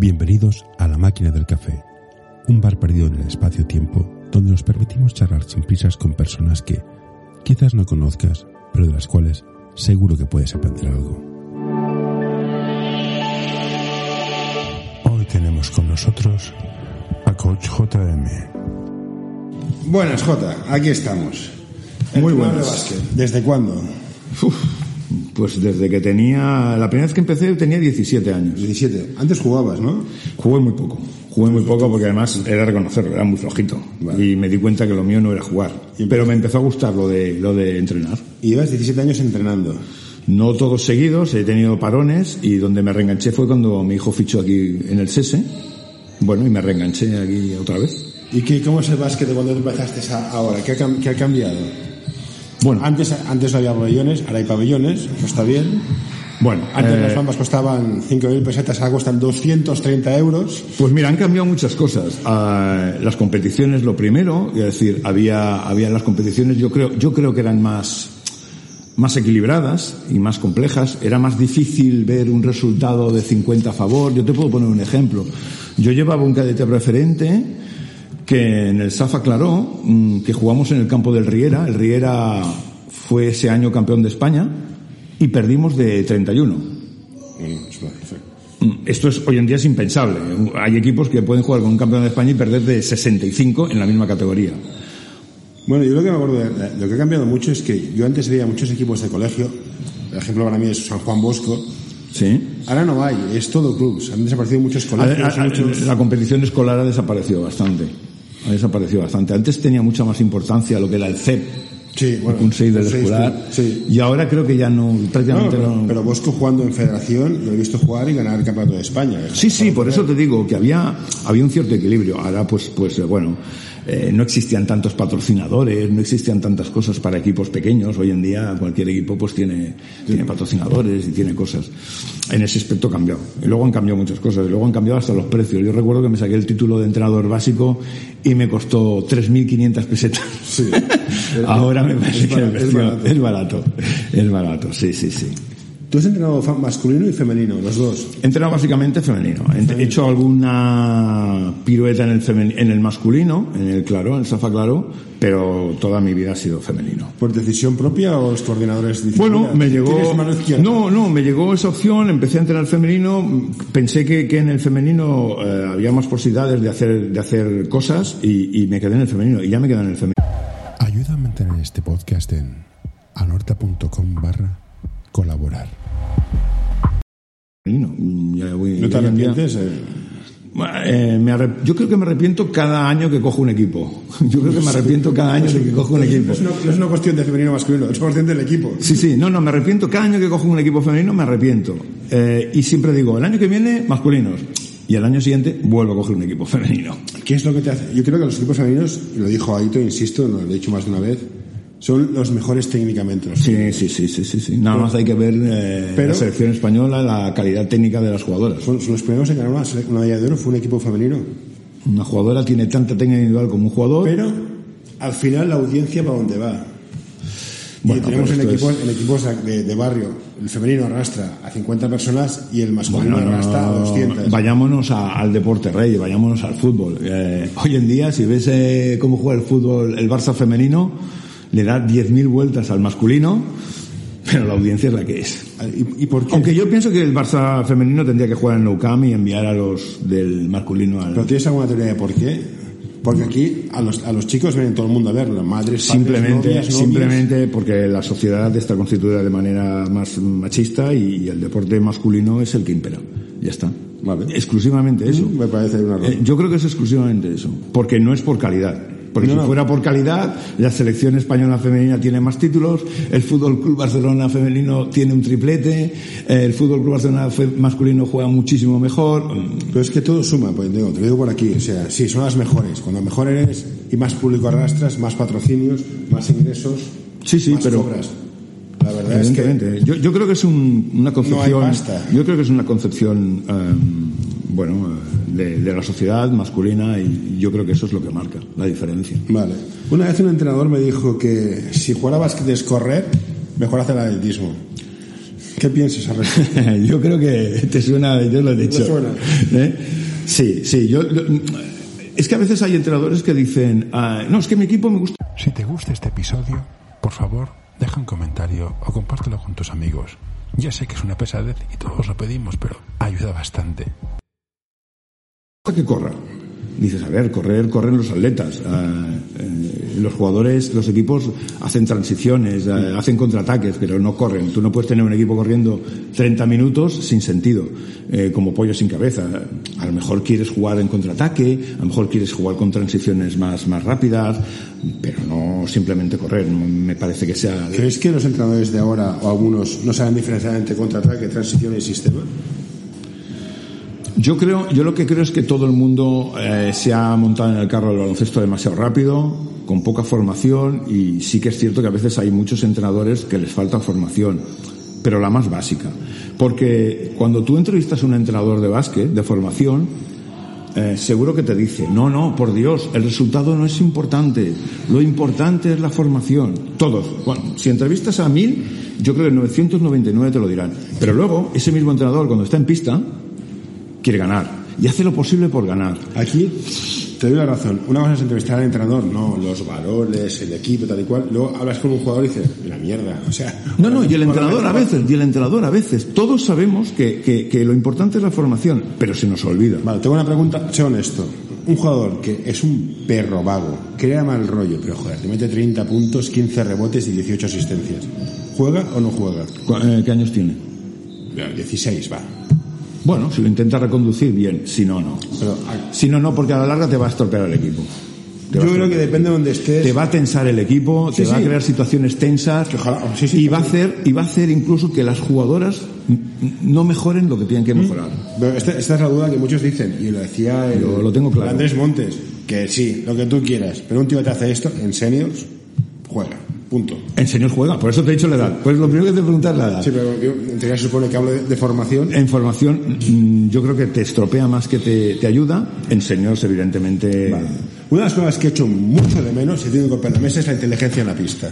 Bienvenidos a La Máquina del Café, un bar perdido en el espacio-tiempo donde nos permitimos charlar sin prisas con personas que quizás no conozcas, pero de las cuales seguro que puedes aprender algo. Hoy tenemos con nosotros a Coach JM. Buenas, Jota, aquí estamos. Muy buenas. de. ¿Desde cuándo? Uf, pues desde que tenía, la primera vez que empecé tenía 17 años. 17. Antes jugabas, ¿no? Jugué muy poco. Jugué muy poco porque además era reconocerlo, era muy flojito. Vale. Y me di cuenta que lo mío no era jugar. Pero me empezó a gustar lo de, lo de entrenar. Y llevas 17 años entrenando. No todos seguidos, he tenido parones y donde me reenganché fue cuando mi hijo fichó aquí en el SESE. Bueno, y me reenganché aquí otra vez. ¿Y qué, cómo es el básquet de cuando empezaste ahora? ¿Qué ha, cam- qué ha cambiado? Bueno, Antes, antes no había pabellones, ahora hay pabellones, eso está bien. bueno. Antes eh, las bambas costaban 5.000 pesetas, ahora cuestan 230 euros. Pues mira, han cambiado muchas cosas. Ah, las competiciones, lo primero, es decir, había, había las competiciones, yo creo, yo creo que eran más, más equilibradas y más complejas. Era más difícil ver un resultado de 50 a favor. Yo te puedo poner un ejemplo. Yo llevaba un cadete preferente que en el SAFA Claró, mm, que jugamos en el campo del Riera. El Riera fue ese año campeón de España y perdimos de 31. Mm, Esto es hoy en día es impensable. Hay equipos que pueden jugar con un campeón de España y perder de 65 en la misma categoría. Bueno, yo lo que me acuerdo, de, lo que ha cambiado mucho es que yo antes veía muchos equipos de colegio, el ejemplo para mí es San Juan Bosco, Sí. ahora no hay, es todo clubs, han desaparecido muchos colegios, a- a- muchos... La competición escolar ha desaparecido bastante. Ha desaparecido bastante. Antes tenía mucha más importancia lo que era el CEP, Sí, bueno, un 6 del escolar. sí. Y ahora creo que ya no, No, prácticamente pero, no. pero Bosco jugando en federación lo he visto jugar y ganar el campeonato de España. ¿eh? Sí, sí, por eso te digo que había, había un cierto equilibrio. Ahora, pues, pues bueno, eh, no existían tantos patrocinadores, no existían tantas cosas para equipos pequeños. Hoy en día cualquier equipo pues tiene, tiene patrocinadores y tiene cosas. En ese aspecto ha cambiado. Y luego han cambiado muchas cosas. Y luego han cambiado hasta los precios. Yo recuerdo que me saqué el título de entrenador básico y me costó 3.500 pesetas. Sí. Ahora me parece Es que barato, es barato. es barato. Es barato, sí, sí, sí. Tú has entrenado masculino y femenino, los dos. He entrenado básicamente femenino. He hecho alguna pirueta en el, femen- en el masculino, en el claro, en el Safa Claro, pero toda mi vida ha sido femenino. ¿Por decisión propia o los coordinadores dicen, Bueno, "Mira, me llegó. mano izquierda"? No, no, me llegó esa opción, empecé a entrenar femenino, pensé que, que en el femenino eh, había más posibilidades de hacer, de hacer cosas y, y me quedé en el femenino, y ya me quedé en el femenino. Ayuda a mantener este podcast en anorta.com barra colaborar. Ya voy- ¿No te arrepientes? eh? Eh, me arrep- yo creo que me arrepiento cada año que cojo un equipo. Yo creo que me arrepiento cada año de que cojo un equipo. No es, una, no es una cuestión de femenino o masculino, es una cuestión del equipo. Sí, sí, no, no, me arrepiento. Cada año que cojo un equipo femenino me arrepiento. Eh, y siempre digo, el año que viene, masculinos. Y el año siguiente vuelvo a coger un equipo femenino. ¿Qué es lo que te hace? Yo creo que los equipos femeninos, y lo dijo Aito, insisto, lo he dicho más de una vez, son los mejores técnicamente. los Sí, sí, sí, sí, sí. sí. Nada más hay que ver eh, Pero- la selección española, la calidad técnica de las jugadoras. Son, son los primeros en ganar una, una medalla de oro, fue un equipo femenino. Una jugadora tiene tanta técnica individual como un jugador. Pero al final la audiencia para dónde va. Bueno, y tenemos en pero equipos, en equipos de, de barrio, el femenino arrastra a 50 personas y el masculino Bueno, no, arrastra a 200. vayámonos a- al deporte rey, vayámonos al fútbol. Eh, hoy en día, si ves eh, cómo juega el fútbol el Barça femenino, le da 10.000 vueltas al masculino, pero la audiencia es la que es. ¿Y, y por qué? Aunque yo pienso que el Barça femenino tendría que jugar en Nou Camp y enviar a los del masculino al... ¿Pero tienes alguna teoría de por qué? Porque aquí a los, a los chicos vienen todo el mundo a verlo, madres, padres, Simplemente, novias, simplemente porque la sociedad está constituida de manera más machista y el deporte masculino es el que impera. Ya está. Vale. Exclusivamente eso. Me parece una razón. Eh, yo creo que es exclusivamente eso, porque no es por calidad. Porque No, si fuera por calidad, la selección española femenina tiene más títulos, el Fútbol Club Barcelona femenino tiene un triplete, el Fútbol Club Barcelona masculino juega muchísimo mejor. Pero es que todo suma, pues digo, te lo digo por aquí, o sea, sí, son las mejores. Cuando mejor eres y más público arrastras, más patrocinios, más ingresos, Sí, sí, más pero cobras. La verdad es que yo, yo creo que es un- una concepción, pasta. yo creo que es una concepción, eh, bueno, eh, de, de la sociedad masculina y yo creo que eso es lo que marca la diferencia. Vale. Una vez un entrenador me dijo que si jugara básquet es correr, mejor hacer atletismo. ¿Qué piensas al respecto? yo creo que te suena, yo lo he dicho. ¿Te suena? ¿Eh? Sí, sí, yo, yo- es que a veces hay entrenadores que dicen, ah, no, es que mi equipo me gusta. Si te gusta este episodio, por favor, deja un comentario o compártelo con tus amigos. Ya sé que es una pesadez y todos lo pedimos, pero ayuda bastante. Que corra. Dices, a ver, correr, corren los atletas. Ah, eh, los jugadores, los equipos hacen transiciones, ah, hacen contraataques, pero no corren. Tú no puedes tener un equipo corriendo 30 minutos sin sentido, eh, como pollo sin cabeza. A lo mejor quieres jugar en contraataque, a lo mejor quieres jugar con transiciones más, más rápidas, pero no simplemente correr. Me parece que sea... ¿Crees que los entrenadores de ahora o algunos no saben diferenciar entre contraataque, transición y sistema? Yo creo, yo lo que creo es que todo el mundo eh, se ha montado en el carro del baloncesto demasiado rápido, con poca formación, y sí que es cierto que a veces hay muchos entrenadores que les falta formación, pero la más básica. Porque cuando tú entrevistas a un entrenador de básquet, de formación, eh, seguro que te dice, no, no, por Dios, el resultado no es importante, lo importante es la formación. Todos. Bueno, si entrevistas a mil, yo creo que 999 te lo dirán. Pero luego, ese mismo entrenador, cuando está en pista, quiere ganar y hace lo posible por ganar. Aquí te doy la razón. Una cosa es entrevistar al entrenador, no los valores, el equipo, tal y cual. Luego hablas con un jugador y dices, la mierda. O sea, No, no, y el entrenador a veces, y el entrenador a veces. Todos sabemos que, que- que lo importante es la formación, pero se nos olvida. Vale, tengo una pregunta, sé honesto. Un jugador que es un perro vago, crea mal rollo, pero joder, te mete 30 puntos, 15 rebotes y 18 asistencias. ¿Juega o no juega? Eh, ¿Qué años tiene? Bueno, 16, va. Bueno, si lo intenta reconducir, bien. Si no, no. Pero a- Si no, no, porque a la larga te va a estropear el equipo. Yo creo que depende de donde estés. Te va a tensar el equipo, Sí, te va a crear situaciones tensas ojalá- sí, y va a hacer y va a hacer incluso que las jugadoras no mejoren lo que tienen que mejorar. Pero esta, esta es la duda que muchos dicen, y lo decía el, Yo lo tengo claro. Andrés Montes, que sí, lo que tú quieras, pero un tío que te hace esto, en seniors, juega, punto. En señor juega, por eso te he dicho la edad. Pues lo primero que te preguntas es la edad. Sí, pero yo, en teoría se supone que hablo de, de formación. En formación, mm, yo creo que te estropea más que te, te ayuda. En seniors, evidentemente. Vale. Una de las cosas que he hecho mucho de menos, y tengo que golpear la mesa, es la inteligencia en la pista.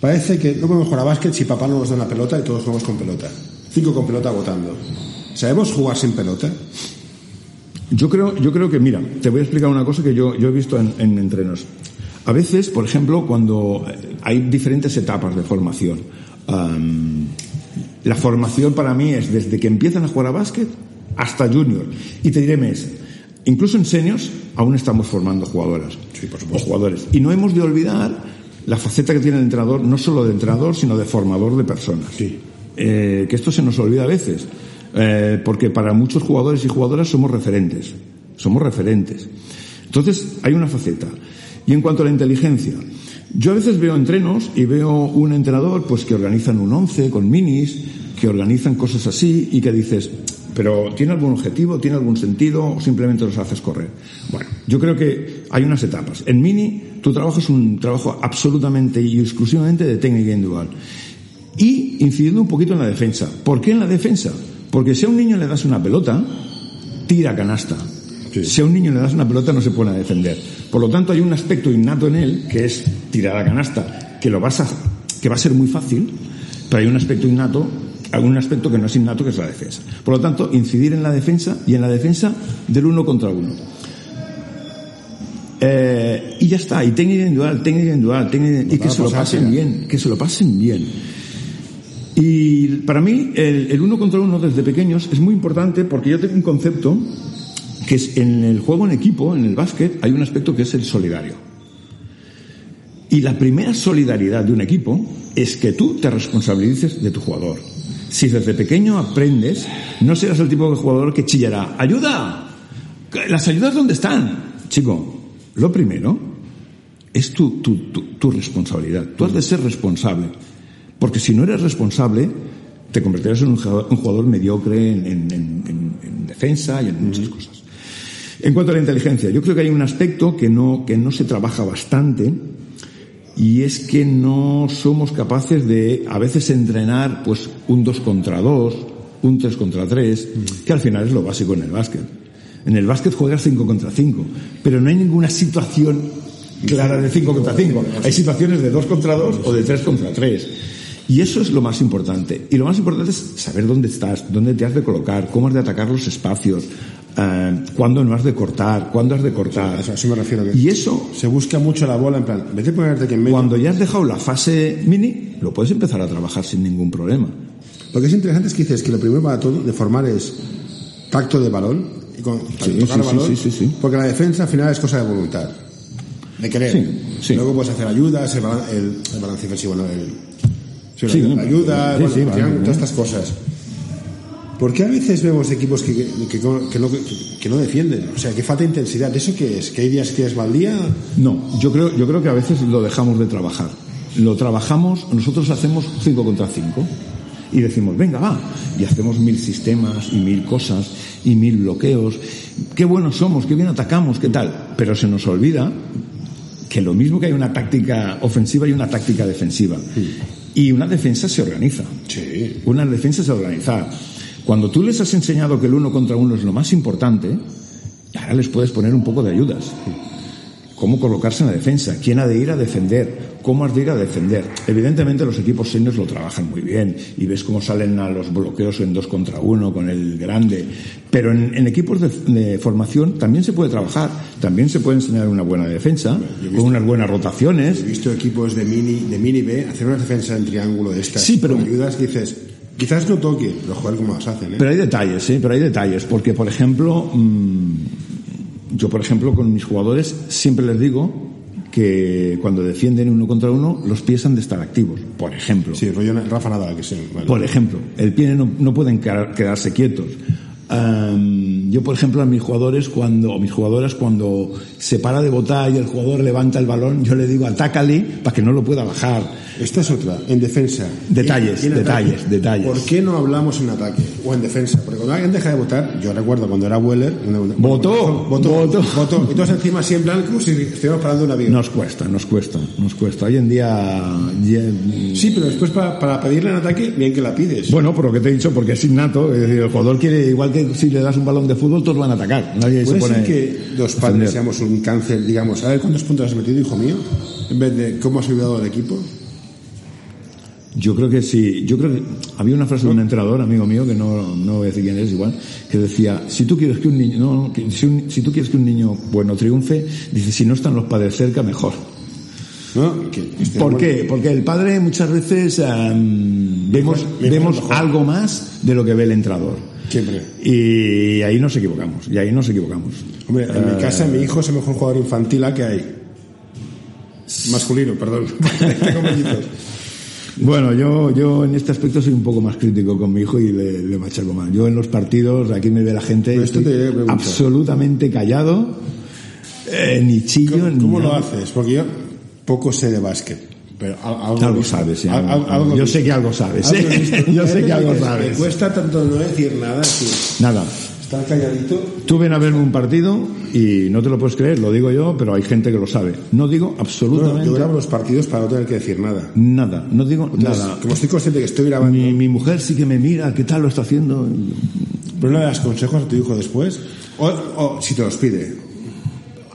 Parece que no podemos jugar a básquet si papá no nos da una pelota y todos jugamos con pelota. Cinco con pelota votando. ¿Sabemos jugar sin pelota? Yo creo, yo creo que, mira, te voy a explicar una cosa que yo, yo he visto en, en entrenos. A veces, por ejemplo, cuando eh, hay diferentes etapas de formación. am, la formación para mí es desde que empiezan a jugar a básquet hasta junior. Y te diré más, incluso en seniors aún estamos formando jugadoras Sí, por o supuesto. jugadores. Y no hemos de olvidar la faceta que tiene el entrenador, no solo de entrenador, sino de formador de personas. Sí. Eh, que esto se nos olvida a veces, eh, porque para muchos jugadores y jugadoras somos referentes, somos referentes. Entonces, hay una faceta. Y en cuanto a la inteligencia, yo a veces veo entrenos y veo un entrenador pues que organizan un once con minis, que organizan cosas así y que dices, pero ¿tiene algún objetivo? ¿Tiene algún sentido? ¿O simplemente los haces correr? Bueno, yo creo que hay unas etapas. En mini, tu trabajo es un trabajo absolutamente y exclusivamente de técnica individual. Y incidiendo un poquito en la defensa. ¿Por qué en la defensa? Porque si a un niño le das una pelota, tira canasta. Sí. Si a un niño le das una pelota no se pone a defender. Por lo tanto hay un aspecto innato en él que es tirar a canasta, que lo vas a, que va a ser muy fácil, pero hay un aspecto innato, algún aspecto que no es innato que es la defensa. Por lo tanto, incidir en la defensa y en la defensa del uno contra uno. Eh, y ya está, y técnica individual, técnica individual, técnica y que se lo pues, pasen bien, que se lo pasen bien. Y para mí el, el uno contra uno desde pequeños es muy importante porque yo tengo un concepto que es en el juego en equipo, en el básquet, hay un aspecto que es el solidario. Y la primera solidaridad de un equipo es que tú te responsabilices de tu jugador. Si desde pequeño aprendes, no serás el tipo de jugador que chillará, ¡ayuda! ¿Las ayudas dónde están? Chico, lo primero es tu, tu, tu, tu responsabilidad. Tú has de ser responsable. Porque si no eres responsable, te convertirás en un jugador, mediocre en- en- en- en defensa y en muchas cosas. En cuanto a la inteligencia, yo creo que hay un aspecto que no, que no se trabaja bastante y es que no somos capaces de a veces entrenar pues un 2 contra 2, un 3 contra 3, que al final es lo básico en el básquet. En el básquet juegas 5 contra 5, pero no hay ninguna situación clara de 5 contra 5. Hay situaciones de 2 contra 2 o de 3 contra 3. Y eso es lo más importante. Y lo más importante es saber dónde estás, dónde te has de colocar, cómo has de atacar los espacios, eh, cuándo no has de cortar, cuándo has de cortar. A eso, a eso me refiero. Que Y eso, se busca mucho la bola en plan, en vez de ponerte aquí en medio. cuando ya has dejado la fase mini, lo puedes empezar a trabajar sin ningún problema. Lo que es interesante es que dices que lo primero para todo de formar es tacto de balón y con Sí, tocar sí, el balón, sí, porque la defensa al final es cosa de voluntad, de querer. Luego puedes hacer ayudas, el, balan- el, el balance defensivo, ¿no? El, sí, Sí, la no, ayuda, sí, bueno, sí, al final, vale, todas estas cosas. ¿Por qué a veces vemos equipos que, que, que no, que, no, defienden? O sea, que falta intensidad. ¿Eso qué es? ¿Que hay días que tienes mal día? No, yo creo, yo creo que a veces lo dejamos de trabajar. Lo trabajamos, nosotros hacemos 5 contra 5 y decimos, venga, va, y hacemos mil sistemas y mil cosas y mil bloqueos. Qué buenos somos, qué bien atacamos, qué tal. Pero se nos olvida que lo mismo que hay una táctica ofensiva y una táctica defensiva. Y una defensa se organiza. Sí. Una defensa es organizar. Cuando tú les has enseñado que el uno contra uno es lo más importante, ahora les puedes poner un poco de ayudas. Cómo colocarse en la defensa, quién ha de ir a defender, cómo has de ir a defender. Evidentemente los equipos seniors lo trabajan muy bien y ves cómo salen a los bloqueos en dos contra uno con el grande. Pero en, en equipos de, de formación también se puede trabajar, también se puede enseñar una buena defensa, con unas buenas rotaciones. He visto equipos de mini, de mini B hacer una defensa en triángulo de estas. Sí, pero- con ayudas dices, quizás no toque, pero joder, cómo las hacen, ¿eh? Pero hay detalles, ¿eh? Pero hay detalles, porque por ejemplo, mm, yo por ejemplo con mis jugadores siempre les digo que cuando defienden uno contra uno los pies han de estar activos, por ejemplo. Sí, rollo Rafa Nadal, que sí. Vale. Por ejemplo, el pie no, no pueden quedar- quedarse quietos. Am, yo, por ejemplo, a mis jugadores, cuando, o mis jugadoras, cuando se para de botar y el jugador levanta el balón, yo le digo, atácale para que no lo pueda bajar. Esta es otra, en defensa. Detalles, Y en detalles, ataque. detalles. ¿Por qué no hablamos en ataque o en defensa? Porque cuando alguien deja de votar, yo recuerdo cuando era Weller, votó, votó. votó. Y todos encima siempre como si estuviéramos parando un avión. Nos cuesta, nos cuesta, nos cuesta. Hoy en día, ya- Sí, pero después para, para pedirle en ataque, bien que la pides. Bueno, por lo que te he dicho, porque es innato, es decir, el jugador quiere, igual que si le das un balón de fútbol, todos van a atacar. Nadie se Puede pone ser que los padres seamos un cáncer, digamos, a ver cuántos puntos has metido, hijo mío, en vez de cómo has ayudado al equipo. Yo creo que sí, yo creo que había una frase de un entrenador, amigo mío, que no, no voy a decir quién es igual, que decía, si tú quieres que un niño, no, que si, un- si tú quieres que un niño bueno triunfe, dice, si no están los padres cerca, mejor. ¿No? Que este ¿Por qué? Porque el padre muchas veces em, vemos, mejor, vemos mejor. algo más de lo que ve el entrenador. Siempre. Y ahí nos equivocamos, y ahí nos equivocamos. Hombre, en Eh. mi casa mi hijo es el mejor jugador infantil que hay. Masculino, perdón. Bueno, yo, yo en este aspecto soy un poco más crítico con mi hijo y le, le machaco más. Yo en los partidos, aquí me ve la gente, esto estoy te absolutamente callado, eh, ni chillo, ¿Cómo, ni cómo lo haces? Porque yo poco sé de básquet. Pero al- algo, Algo sabes, algo- algo yo sé que algo sabes, ¿eh? Yo sé que algo Me sabes. cuesta tanto no decir nada. Nada. Estar calladito. Tú ven a verme un partido y no te lo puedes creer, lo digo yo, pero hay gente que lo sabe. No digo absolutamente yo grabo los partidos para no tener que decir nada. nada, no digo Entonces, nada. Como estoy consciente que estoy grabando, Mi, mi mujer sí que me mira, ¿qué tal lo está haciendo? ¿pero no le das consejos a tu hijo después? O, o si te los pide.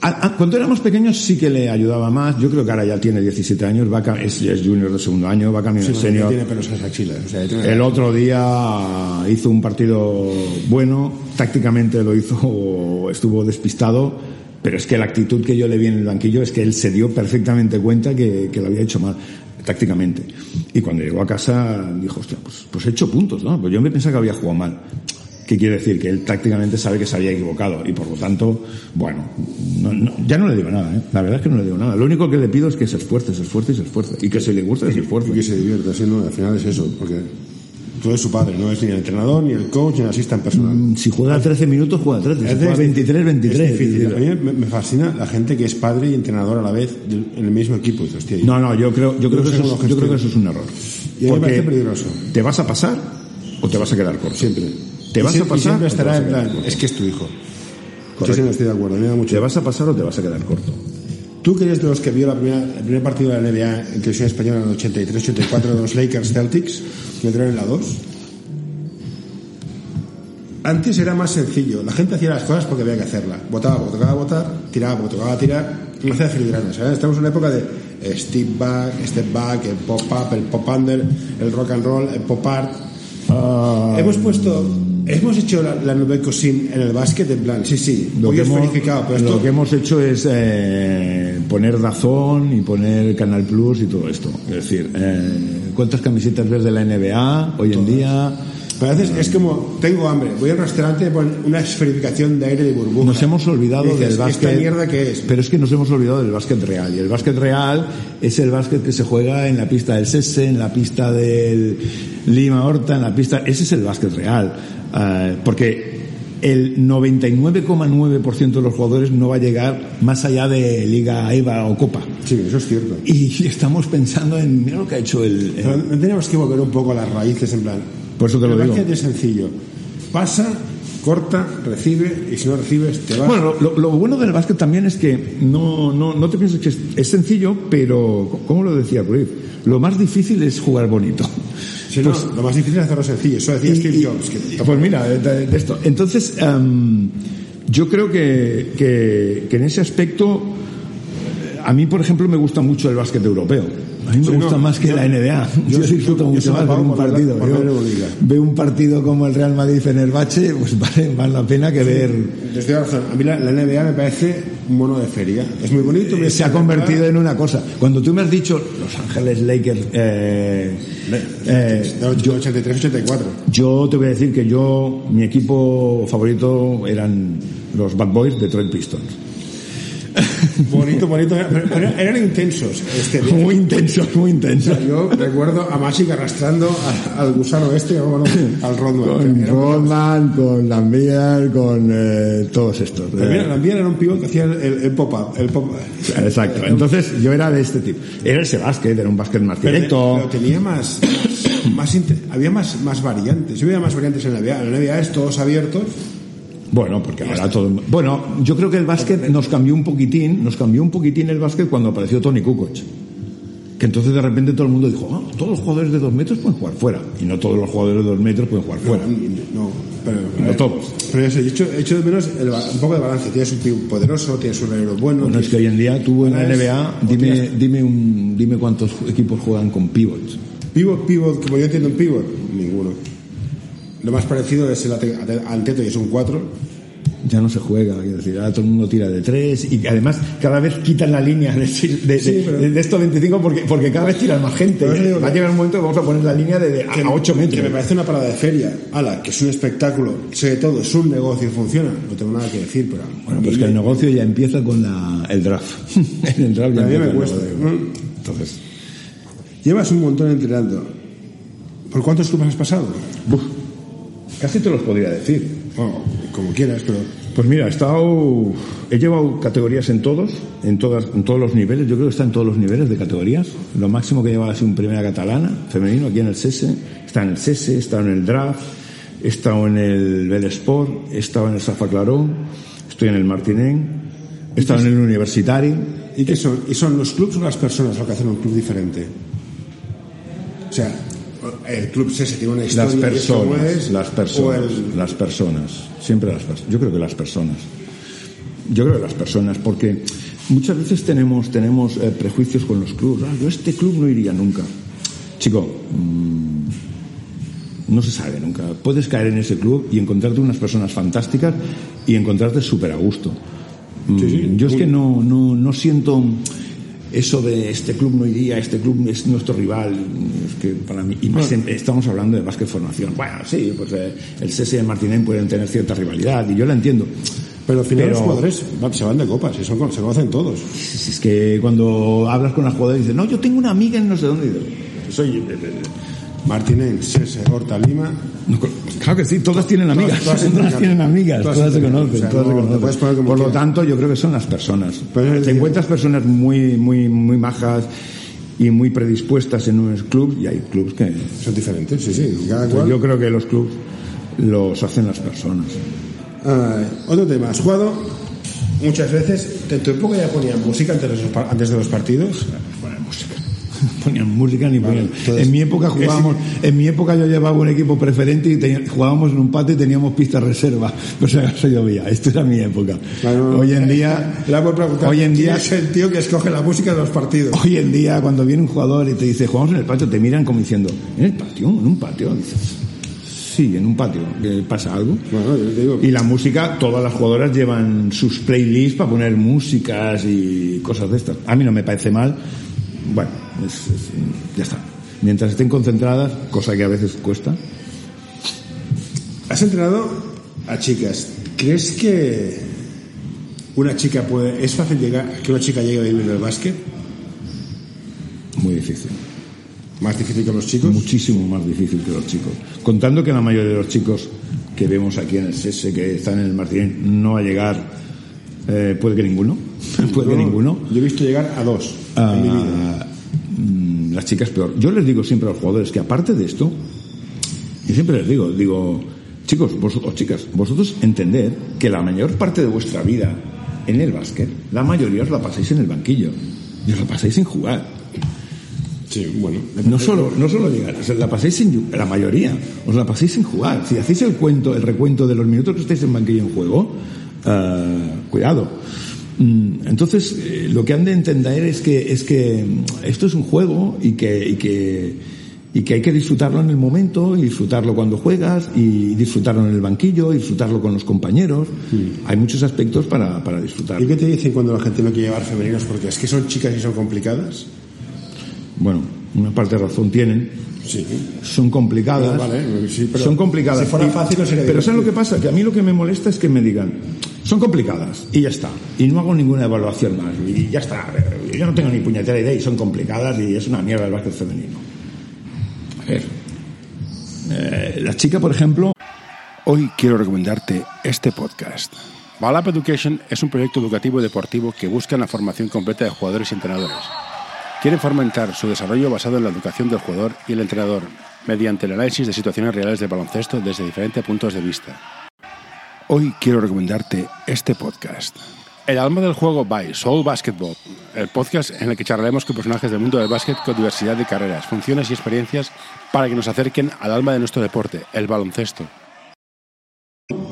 Ah, ah, Cuando éramos pequeños sí que le ayudaba más. Yo creo que ahora ya tiene 17 años, va a es, es junior de segundo año, va camino Sí, senior. tiene pelos en axilas. O sea, tiene- El otro día hizo un partido bueno, tácticamente lo hizo, estuvo despistado, pero es que la actitud que yo le vi en el banquillo es que él se dio perfectamente cuenta que, que lo había hecho mal, tácticamente. Y cuando llegó a casa dijo, hostia, pues, pues he hecho puntos, ¿no? Pues yo me pensaba que había jugado mal. ¿Qué quiere decir? Que él tácticamente sabe que se había equivocado y por lo tanto, bueno, no- no- ya no le digo nada, ¿eh? La verdad es que no le digo nada. Lo único que le pido es que se esfuerce, se esfuerce y se esfuerce. Y que se le guste, se esfuerce. Y que se divierta, sí, no, al final es eso, porque tú eres su padre, no es ni el entrenador, ni el coach, ni el asistente personal. Si juega 13 minutos, juega 13. Si Es juega de- 23, 23. Es difícil. Es A mí me, fascina la gente que es padre y entrenador a la vez en el mismo equipo. Dices, hostia, No, no, yo creo, yo creo, que, eso es, yo creo gestionar. que eso es un error. Y a mí me Porque parece peligroso. ¿Te vas a pasar o te vas a quedar corto? Siempre. ¿Te Y vas a y pasar Siempre estará a en plan, es que es tu hijo. Correcto. Yo sí no estoy de acuerdo, me da mucho. ¿Te vas a pasar o te vas a quedar corto? ¿Tú que eres de los que vio la primera, el primer partido de la NBA en televisión española en el 83-84 de los Lakers Celtics, que entraron en la 2? Antes era más sencillo. La gente hacía las cosas porque había que hacerlas. Votaba tocaba votar, tiraba tocaba tirar, no hacía filigranas. ¿sabes? Estamos en una época de step back, step back, el pop up, el pop under, el rock and roll, el pop art. Ah, Hemos puesto, hemos hecho la, la nube cosim en el básquet, en plan, sí, sí, lo, que hemos, pero lo que hemos hecho es eh, poner Dazón y poner Canal Plus y todo esto. Es decir, eh, ¿cuántas camisetas ves de la NBA hoy en día? veces es como, tengo hambre, voy al restaurante ponen una esferificación de aire de burbuja. Nos hemos olvidado dices, del ¿esta básquet. mierda qué es? Pero es que nos hemos olvidado del básquet real. Y el básquet real es el básquet que se juega en la pista del Sese, en la pista del Lima Horta, en la pista. Ese es el básquet real. Eh, porque el 99,9% de los jugadores no va a llegar más allá de Liga EVA o Copa. Sí, eso es cierto. Y estamos pensando en. Mira lo que ha hecho el. el- Pero tenemos que volver un poco a las raíces, en plan. Por eso te lo digo. es sencillo. Pasa, corta, recibe, y si no recibes, te vas. Bueno, lo, lo bueno del básquet también es que no, no, no te pienses que es, es sencillo, pero, ¿cómo lo decía Cruyff? Lo más difícil es jugar bonito. Si no, lo más difícil es hacerlo sencillo. Eso decía Y- Steve Jobs. Que, pues mira, de, esto. Entonces, em, yo creo que, que, que en ese aspecto, a mí, por ejemplo, me gusta mucho el básquet europeo. A mí me Sí, gusta no, más que yo- la NBA. yo- Yo, disfruto yo- mucho más ver un la- partido. veo un partido como el Real Madrid Fenerbahce, pues vale más la pena que ver. Te razón. A mí la, la NBA me parece un mono de feria. Es muy bonito. me se ha convertido en una cosa. Cuando tú me has dicho Los Ángeles Lakers, eh, eh, yo 83-84. yo te voy a decir que yo, mi equipo favorito eran los Bad Boys de Detroit Pistons. Bonito, bonito. Pero, pero eran intensos. Este día. Muy intensos, muy intensos. Yo recuerdo a Magic arrastrando al gusano este, o bueno, al Rodman. Con Rodman, con Lambier, con eh, todos estos. Pero mira, también era un pivot que hacía el, pop-up. El pop Exacto. Entonces yo era de este tipo. Era ese básquet, era un básquet más Pero, directo. pero tenía más, más inte- había más, más variantes. Yo veía más variantes en la NBA. En la NBA es todos abiertos. Bueno, porque ahora todo. Bueno, yo creo que el básquet nos cambió un poquitín, nos cambió un poquitín el básquet cuando apareció Tony Kukoc. Que entonces de repente todo el mundo dijo, "Ah, todos los jugadores de dos metros pueden jugar fuera. Y no todos los jugadores de dos metros pueden jugar fuera. No, pero, No todos. Pero eso, yo echo, echo de menos el un poco de balance. Tienes un pivot poderoso, tienes un relero bueno. Bueno, es que hoy en día tú en la NBA, dime, tienes- dime, un, dime cuántos equipos juegan con pivots. Pivot, pivot, como yo entiendo un pivot, ninguno. Lo más parecido es el ate- anteto y es un 4. Ya no se juega, quiero decir, ahora todo el mundo tira de tres y además cada vez quitan la línea de, de, Sí, de- pero- de estos 25 porque, porque cada vez tiran más gente. Digo Va a que- llegar un momento que vamos a poner la línea de, de a 8 Que me metros. parece una parada de feria. Ala, que es un espectáculo, sobre todo es un negocio y funciona. No tengo nada que decir, pero. Bueno, pues que el negocio ya empieza con la, el draft. en el draft ya A mí me cuesta. ¿no? Entonces, Llevas un montón entrenando. ¿Por cuántos clubes has pasado? uf, casi te los podría decir. Bueno, como quieras, pero. Pues mira, he estado, he llevado categorías en todos, en todas, en todos los niveles. Yo creo que está en todos los niveles de categorías. Lo máximo que he llevado ha sido un primera catalana, femenino, aquí en el SESE. Está en el SESE, he estado en el draft, he estado en el Bell Sport, he estado en el Safa Claró, estoy en el Martinén, he estado en el Universitario. ¿Y qué son? ¿Y son los clubes o las personas lo que hacen un club diferente? O sea, el club ese tiene una historia. Las y es como personas, las personas, el- las personas, siempre las personas. Yo creo que las personas. Yo creo que las personas, porque muchas veces tenemos, tenemos eh, prejuicios con los clubes. Ah, yo a este club no iría nunca. Chico, mm, no se sabe nunca. Puedes caer en ese club y encontrarte unas personas fantásticas y encontrarte súper a gusto. Mm, Sí, sí. Yo es que no, no, no siento eso de este club no iría, este club es nuestro rival. Es que para mí, y más en- estamos hablando de básquet formación. Bueno, sí, pues eh, el CS y el Martinén pueden tener cierta rivalidad y yo la entiendo. Pero al final Pero- los jugadores se van de copas y son, se conocen todos. Es que cuando hablas con las jugadoras dices, no, yo tengo una amiga en no sé dónde. Soy, eh, eh, Martínez, Sese, Horta, Lima. no, claro que sí, todas tienen amigas, todas tienen amigas, Todas todas, se conocen, O sea, todas se no, conocen. Por lo tanto, yo creo que son las personas. Pero Te encuentras personas muy, muy, muy majas y muy predispuestas en un club y hay clubs que Son diferentes, sí, sí. Cada cual. yo creo que los clubs los hacen las personas. Ah, otro tema. Has jugado muchas veces. ¿En tu época ya ponían música antes de los, antes de los partidos? Música. Ponían música ni ponían. entonces- en mi época jugábamos, en mi época yo llevaba un equipo preferente y tenía- jugábamos en un patio y teníamos pista reserva. Pues eso llovía. Esto era mi época. Claro, hoy en día, hoy en día, es el tío que escoge la música de los partidos. hoy en día cuando viene un jugador y te dice jugamos en el patio, te miran como diciendo, ¿en el patio? ¿En un patio? Dices, sí, en un patio. ¿Qué ¿Pasa algo? Bueno, yo Y la música, todas las jugadoras llevan sus playlists para poner músicas y cosas de estas. A mí no me parece mal. Bueno, es- es- ya está. Mientras estén concentradas, cosa que a veces cuesta. has entrenado a chicas. ¿Crees que una chica puede. ¿Es fácil llegar, que una chica llegue a vivir en el básquet? Muy difícil. Más difícil que los chicos. Muchísimo más difícil que los chicos. Contando que la mayoría de los chicos que vemos aquí en el SESE, que están en el Martín, no va a llegar, eh, puede que ninguno. puede que No, ninguno. Yo he visto llegar a dos Ah, en mi vida. Las chicas peor. Yo les digo siempre a los jugadores que aparte de esto, yo siempre les digo, digo, chicos, vosotros, chicas, vosotros entender que la mayor parte de vuestra vida en el básquet, la mayoría os la pasáis en el banquillo y os la pasáis sin jugar. Sí, bueno. No solo, no solo llegar, o sea, la pasáis sin, la mayoría, os la pasáis sin jugar. Si hacéis el cuento, el recuento de los minutos que estáis en banquillo en juego, ah, cuidado. Mm, Entonces, eh, lo que han de entender es que, es que mm, esto es un juego y que, y que, y que hay que disfrutarlo en el momento y disfrutarlo cuando juegas y disfrutarlo en el banquillo y disfrutarlo con los compañeros. Hay muchos aspectos para, para disfrutar. ¿Y qué te dicen cuando la gente no quiere llevar femeninos? Porque es que son chicas y son complicadas. Bueno, una parte de razón tienen, Sí. son complicadas. Vale, sí, pero son complicadas. si fuera fácil no sería Pero ¿sabes lo que pasa? Que a mí lo que me molesta es que me digan, son complicadas y ya está. Y no hago ninguna evaluación más. Y ya está. Yo no tengo ni puñetera idea y son complicadas y es una mierda el básquet femenino. A ver. eh, la chica, por ejemplo, Hoy quiero recomendarte este podcast. Balap Education es un proyecto educativo deportivo que busca la formación completa de jugadores y entrenadores. Quieren fomentar su desarrollo basado en la educación del jugador y el entrenador, mediante el análisis de situaciones reales del baloncesto desde diferentes puntos de vista. Hoy quiero recomendarte este podcast. El alma del juego by Soul Basketball, el podcast en el que charlaremos con personajes del mundo del básquet con diversidad de carreras, funciones y experiencias para que nos acerquen al alma de nuestro deporte, el baloncesto.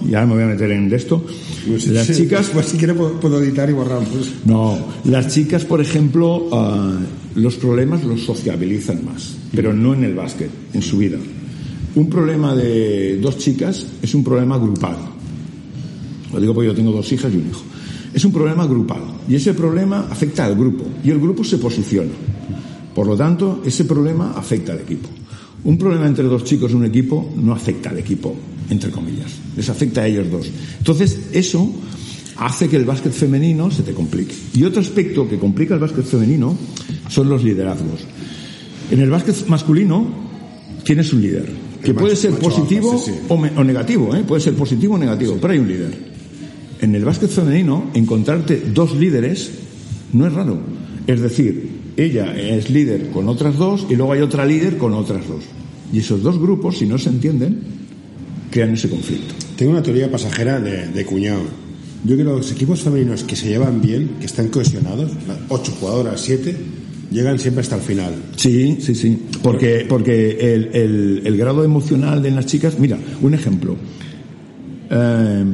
y ahora me voy a meter en esto, las Sí, chicas Pues si quiere puedo, puedo editar y borramos. No, las chicas, por ejemplo, ah, los problemas los sociabilizan más, pero no en el básquet, en su vida. Un problema de dos chicas es un problema grupal. Lo digo porque yo tengo dos hijas y un hijo. Es un problema grupal y ese problema afecta al grupo y el grupo se posiciona. Por lo tanto, ese problema afecta al equipo. Un problema entre dos chicos en un equipo no afecta al equipo, entre comillas. Les afecta a ellos dos. Entonces, eso hace que el básquet femenino se te complique. Y otro aspecto que complica el básquet femenino son los liderazgos. En el básquet masculino tienes un líder, que puede ser positivo. O, negativo, ¿eh? puede ser positivo o negativo, pero hay un líder. En el básquet femenino, encontrarte dos líderes no es raro. Es decir, ella es líder con otras dos y luego hay otra líder con otras dos. Y esos dos grupos, si no se entienden, crean ese conflicto. Tengo una teoría pasajera de, de cuñado. Yo creo que los equipos femeninos que se llevan bien, que están cohesionados, ocho jugadoras, siete, llegan siempre hasta el final. Sí, sí, sí. Porque, porque el, el- el grado emocional de las chicas. Mira, un ejemplo. Eh,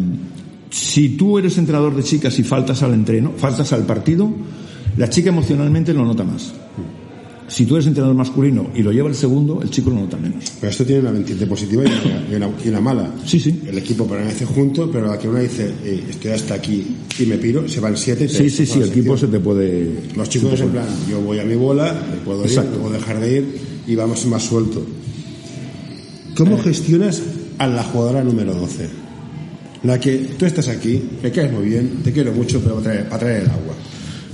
si tú eres entrenador de chicas y faltas al entreno, faltas al partido, la chica emocionalmente lo nota más. Si tú eres entrenador masculino y lo lleva el segundo, el chico lo nota menos. Pero esto tiene una vertiente positiva y una, y una- y una mala. Sí, sí. El equipo permanece junto, pero la que una dice, "Eh, estoy hasta aquí y me piro, se van siete. y te Sí, sí, sí, el equipo se te puede. Los chicos en plan, yo voy a mi bola, me puedo ir, Exacto. me puedo dejar de ir y vamos más suelto. ¿Cómo Eh. gestionas a la jugadora número 12? La que tú estás aquí, me caes muy bien, te quiero mucho, pero para traer, para traer el agua.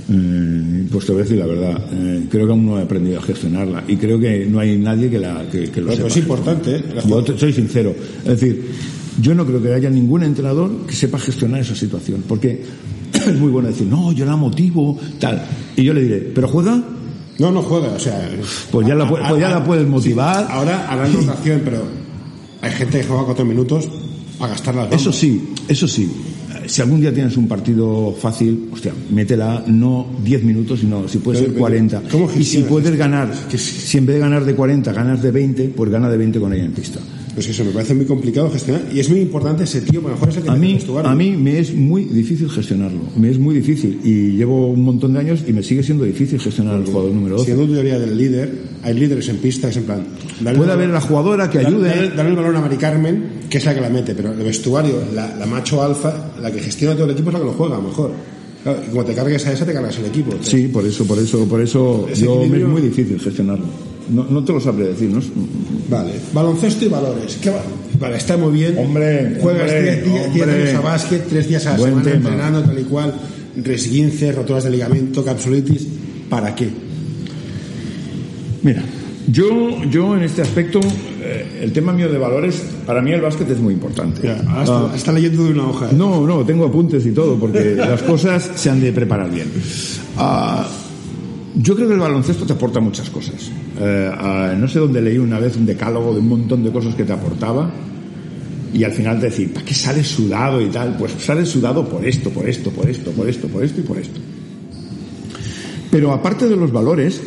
Eh, pues te voy a decir la verdad. eh, creo que aún no he aprendido a gestionarla y creo que no hay nadie que, la, que, que lo Pero sepa. es importante, ¿eh? Yo te- soy sincero. Es decir, yo no creo que haya ningún entrenador que sepa gestionar esa situación. Porque es muy bueno decir, no, yo la motivo, tal. Y yo le diré, ¿pero juega? No, no juega, o sea. Pues ya la pu- pues ya la puedes motivar. sí, ahora harán rotación, pero hay gente que juega cuatro minutos a gastar las Eso bombas. sí, eso sí. si algún día tienes un partido fácil, hostia, métela no 10 minutos, sino si puede ser 40. y si puedes ganar, si en vez de ganar de 40 ganas de 20, pues gana de 20 con ella en pista. Pues eso me parece muy complicado gestionar y es muy importante ese tío, a lo mejor es el que a mí, a mí me es muy difícil gestionarlo, me es muy difícil y llevo un montón de años y me sigue siendo difícil gestionar el jugador número 12. Siendo teoría del líder, hay líderes en pista, es en plan... Puede haber la jugadora que ayude... Darle, el balón a Mari Carmen, que es la que la mete, pero el vestuario, la, macho alfa, la que gestiona todo el equipo es la que lo juega, a lo mejor. y como te cargues a esa, te cargas el equipo. Sí, por eso, por eso, por eso yo, me es muy difícil gestionarlo. No, no te lo sabré decir, ¿no? Vale. Baloncesto y valores. ¿Qué Vale, está muy bien. Hombre, Juegas 10 días, a básquet, 3 días a la semana entrenando, tal y cual. Resguince, roturas de ligamento, capsulitis. ¿Para qué? Mira, yo, yo en este aspecto, eh, el tema mío de valores, para mí el básquet es muy importante. Ah. está, leyendo de una hoja. No, no, tengo apuntes y todo, porque las cosas se han de preparar bien. Ah, yo creo que el baloncesto te aporta muchas cosas. Eh, no sé dónde leí una vez un decálogo de un montón de cosas que te aportaba y al final te decir, ¿para qué sales sudado y tal? Pues sales sudado por esto, por esto, por esto, por esto, por esto y por esto. Pero aparte de los valores,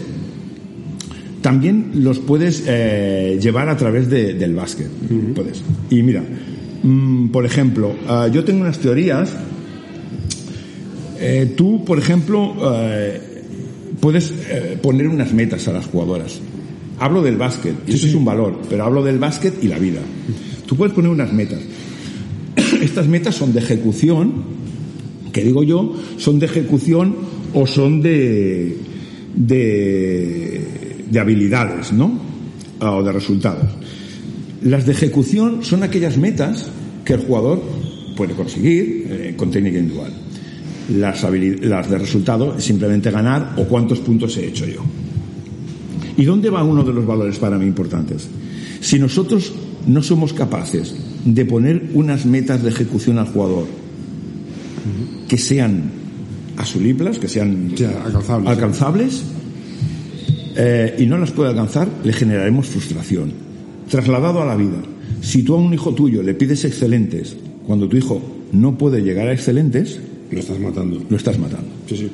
también los puedes eh, llevar a través del básquet. Puedes. Y mira, mm, por ejemplo, eh, yo tengo unas teorías. tú, por ejemplo, puedes eh, poner unas metas a las jugadoras. Hablo del básquet, y eso es un valor, pero hablo del básquet y la vida. Tú puedes poner unas metas. Estas metas son de ejecución, que digo yo, son de ejecución o son de, de, de habilidades, ¿no? O de resultados. Las de ejecución son aquellas metas que el jugador puede conseguir eh, con técnica individual las, las de resultado es simplemente ganar o cuántos puntos he hecho yo. ¿Y dónde va uno de los valores para mí importantes? Si nosotros no somos capaces de poner unas metas de ejecución al jugador que sean asumibles, que sean alcanzables, eh, y no las puede alcanzar, le generaremos frustración. Trasladado a la vida, si tú a un hijo tuyo le pides excelentes cuando tu hijo no puede llegar a excelentes, lo estás matando. Lo estás matando. Sí, sí.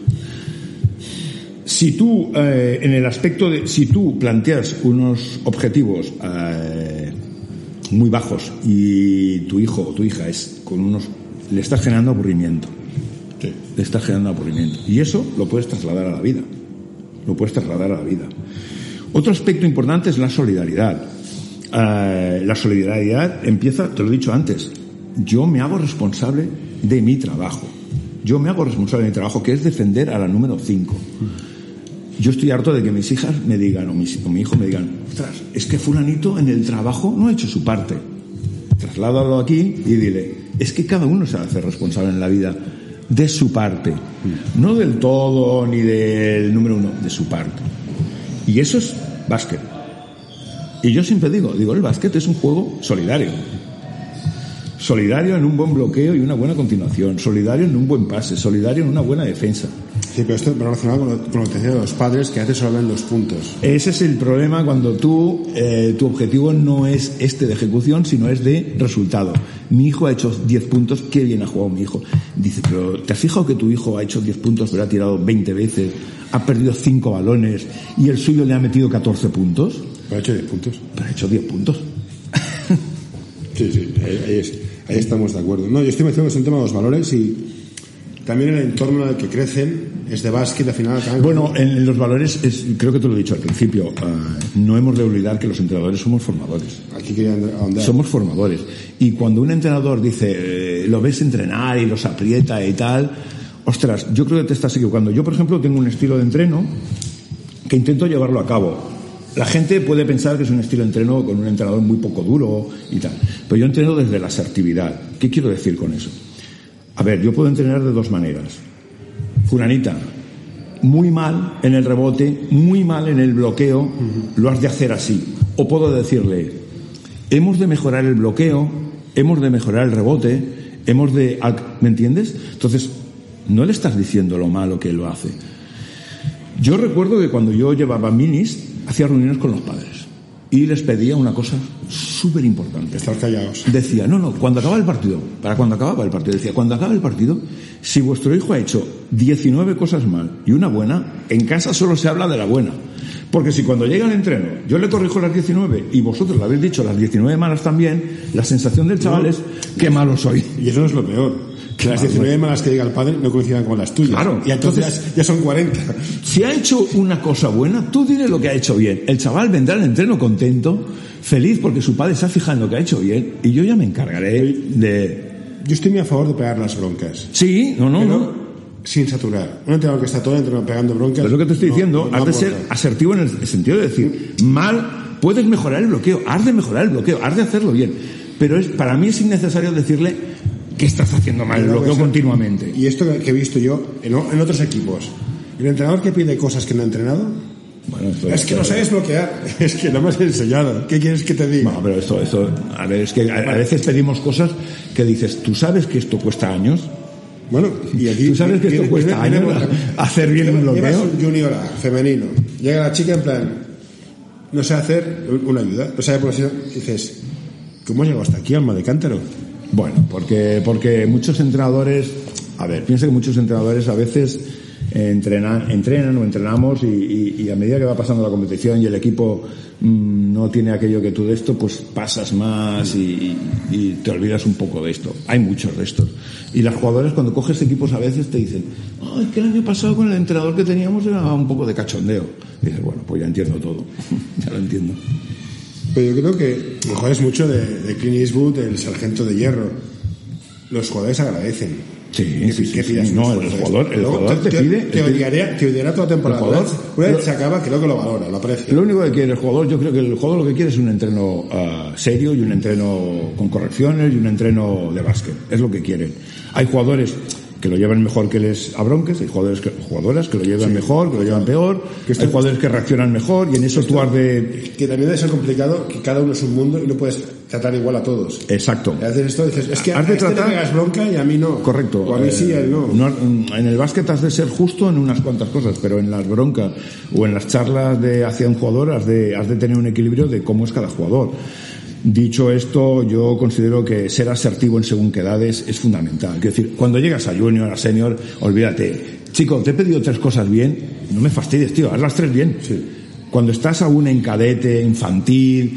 Si tú, eh, en el aspecto de, si tú planteas unos objetivos eh, muy bajos y tu hijo o tu hija es con unos, le estás generando aburrimiento. Sí. Le estás generando aburrimiento. Y eso lo puedes trasladar a la vida. Lo puedes trasladar a la vida. Otro aspecto importante es la solidaridad. Eh, la solidaridad empieza, te lo he dicho antes, yo me hago responsable de mi trabajo. Yo me hago responsable de mi trabajo, que es defender a la número 5. Yo estoy harto de que mis hijas me digan, o, mi hijo me digan, ostras, es que fulanito en el trabajo no ha hecho su parte. Trasládalo aquí y dile, es que cada uno se hace responsable en la vida de su parte. No del todo ni del número uno, de su parte. Y eso es básquet. Y yo siempre digo, digo, el básquet es un juego solidario. Solidario en un buen bloqueo y una buena continuación. Solidario en un buen pase. Solidario en una buena defensa. Pero esto relacionado con lo, con lo que decía de los padres, que a veces solo ven los puntos. Ese es el problema cuando tú, eh, tu objetivo no es este de ejecución, sino es de resultado. Mi hijo ha hecho 10 puntos, qué bien ha jugado mi hijo. Dice, pero ¿te has fijado que tu hijo ha hecho 10 puntos, pero ha tirado 20 veces, ha perdido 5 balones y el suyo le ha metido 14 puntos? Pero ha hecho 10 puntos. Pero ha hecho 10 puntos. sí, sí, ahí es. Ahí estamos de acuerdo. No, yo estoy metiendo en el tema de los valores y también el entorno en el que crecen es de básquet, al final. Bueno, en los valores, es, creo que te lo he dicho al principio, ah, no hemos de olvidar que los entrenadores somos formadores. Aquí quería Somos formadores. Y cuando un entrenador dice, eh, lo ves entrenar y los aprieta y tal, ostras, yo creo que te estás equivocando. Yo, por ejemplo, tengo un estilo de entreno que intento llevarlo a cabo la gente puede pensar que es un estilo de entreno con un entrenador muy poco duro y tal. Pero yo entreno desde la asertividad. ¿Qué quiero decir con eso? A ver, yo puedo entrenar de dos maneras. Furanita, muy mal en el rebote, muy mal en el bloqueo, lo has de hacer así. O puedo decirle, hemos de mejorar el bloqueo, hemos de mejorar el rebote, hemos de... ¿Me entiendes? Entonces, no le estás diciendo lo malo que lo hace. Yo recuerdo que cuando yo llevaba minis, hacía reuniones con los padres. Y les pedía una cosa súper importante. Estar callados. Decía, no, no, cuando acaba el partido, para cuando acababa el partido, decía, cuando acaba el partido, si vuestro hijo ha hecho 19 cosas mal y una buena, en casa solo se habla de la buena. Porque si cuando llega el entreno yo le corrijo las 19 y vosotros le habéis dicho las 19 malas también, la sensación del chaval es, qué malo soy. Y eso no es lo peor. Que las 19 malas que diga el padre no coincidan con las tuyas. Claro. Y entonces, Entonces- ya, son 40. Si ha hecho una cosa buena, tú dile lo que ha hecho bien. El chaval vendrá al entreno contento, feliz porque su padre está fijando que ha hecho bien y yo ya me encargaré de... Yo estoy muy a favor de pegar las broncas. Sí, no, no, Pero no. sin saturar. Un entrenador que está todo el entreno pegando broncas. Es lo que te estoy no- diciendo. no has de ser asertivo en el sentido de decir, mal, puedes mejorar el bloqueo, has de mejorar el bloqueo, has de hacerlo bien. Pero es, para mí es innecesario decirle que estás haciendo mal bloqueo eso- continuamente. Y esto que he visto yo en, en otros equipos. El entrenador que pide cosas que no ha entrenado. Bueno, esto- Es que no sabes bloquear. Es que no me has enseñado. ¿Qué quieres que te diga? No, pero esto, esto, a ver, es que a, a veces pedimos cosas que dices, ¿tú sabes que esto cuesta años? Bueno, y aquí. ¿Tú sabes que esto cuesta años, hacer bien un bloqueo? Un junior A, femenino. Llega la chica en plan. No sé hacer una ayuda. No sabe posición. Dices, ¿cómo has llegado hasta aquí, alma de cántaro? Bueno, porque, porque muchos entrenadores, a ver, piensa que muchos entrenadores a veces entrenan, entrenan o entrenamos y, a medida que va pasando la competición y el equipo mm, no tiene aquello que tú de esto, pues pasas más y, te olvidas un poco de esto. Hay muchos de estos. Y las jugadoras cuando coges equipos a veces te dicen, ay, que el año pasado con el entrenador que teníamos era un poco de cachondeo. Dices, bueno, pues ya entiendo todo, ya lo entiendo. Pero yo creo que mejor es mucho de, de Clint Eastwood, el sargento de hierro. Los jugadores agradecen. Sí, sí, sí, No, el jugador- el Luego jugador te pide- Te, te- odiaría, te odiará toda temporada. Jugador- Una vez- se acaba, creo que lo valora, lo aprecia. Lo único que quiere el jugador, yo creo que el jugador lo que quiere es un entreno ah, serio y un entreno con correcciones y un entreno de básquet. Es lo que quieren. Hay jugadores que lo llevan mejor que les abronques, hay jugadores que, jugadoras que lo llevan mejor, que lo llevan peor, Que hay jugadores que reaccionan mejor y en eso tú has de... Que también debe ser complicado, que cada uno es un mundo y no puedes tratar igual a todos. Exacto. Y haces esto dices, es que a Has de este tratar- bronca y a mí no. Correcto. O a mí Eh, sí y a él no. no- En el básquet has de ser justo en unas cuantas cosas, pero en las broncas o en las charlas de hacia un jugador has de, has de tener un equilibrio de cómo es cada jugador. Dicho esto, yo considero que ser asertivo en según qué edades es fundamental. Quiero decir, cuando llegas a junior, a senior, olvídate. Chico, te he pedido tres cosas bien, no me fastidies, tío, haz las tres bien. Cuando estás aún en cadete, infantil,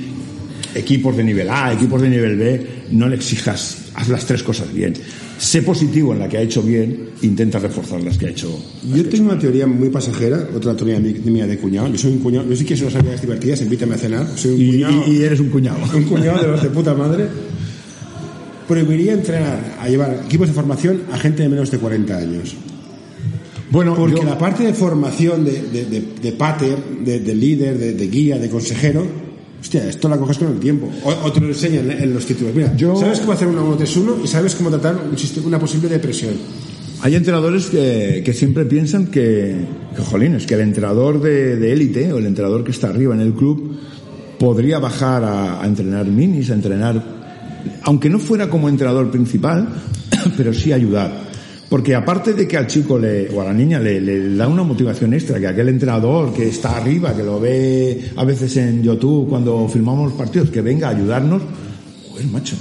equipos de nivel A, equipos de nivel B, no le exijas, haz las tres cosas bien. Sé positivo en la que ha hecho bien, intenta reforzar las que ha hecho. Yo tengo una teoría muy pasajera, otra teoría mía de cuñado. Yo soy un cuñado, yo sí que son las actividades divertidas, invítame a cenar. Soy un Y, cuñado. y- eres un cuñado. un cuñado de los de puta madre, prohibiría entrenar a llevar equipos de formación a gente de menos de 40 años. Bueno, Porque yo- la parte de formación de, de, de, de pater, de, de líder, de, de guía, de consejero, hostia, esto la coges con el tiempo. O, o te lo enseñan en los títulos. Mira, Yo- sabes cómo hacer una 1-3-1 y sabes cómo tratar un una posible depresión. Hay entrenadores que, que siempre piensan que, que, jolín, es que el entrenador de de élite o el entrenador que está arriba en el club podría bajar a, a entrenar minis, a entrenar, aunque no fuera como entrenador principal, pero sí ayudar. Porque aparte de que al chico le, o a la niña le, le da una motivación extra, que aquel entrenador que está arriba, que lo ve a veces en YouTube cuando filmamos los partidos, que venga a ayudarnos, pues macho,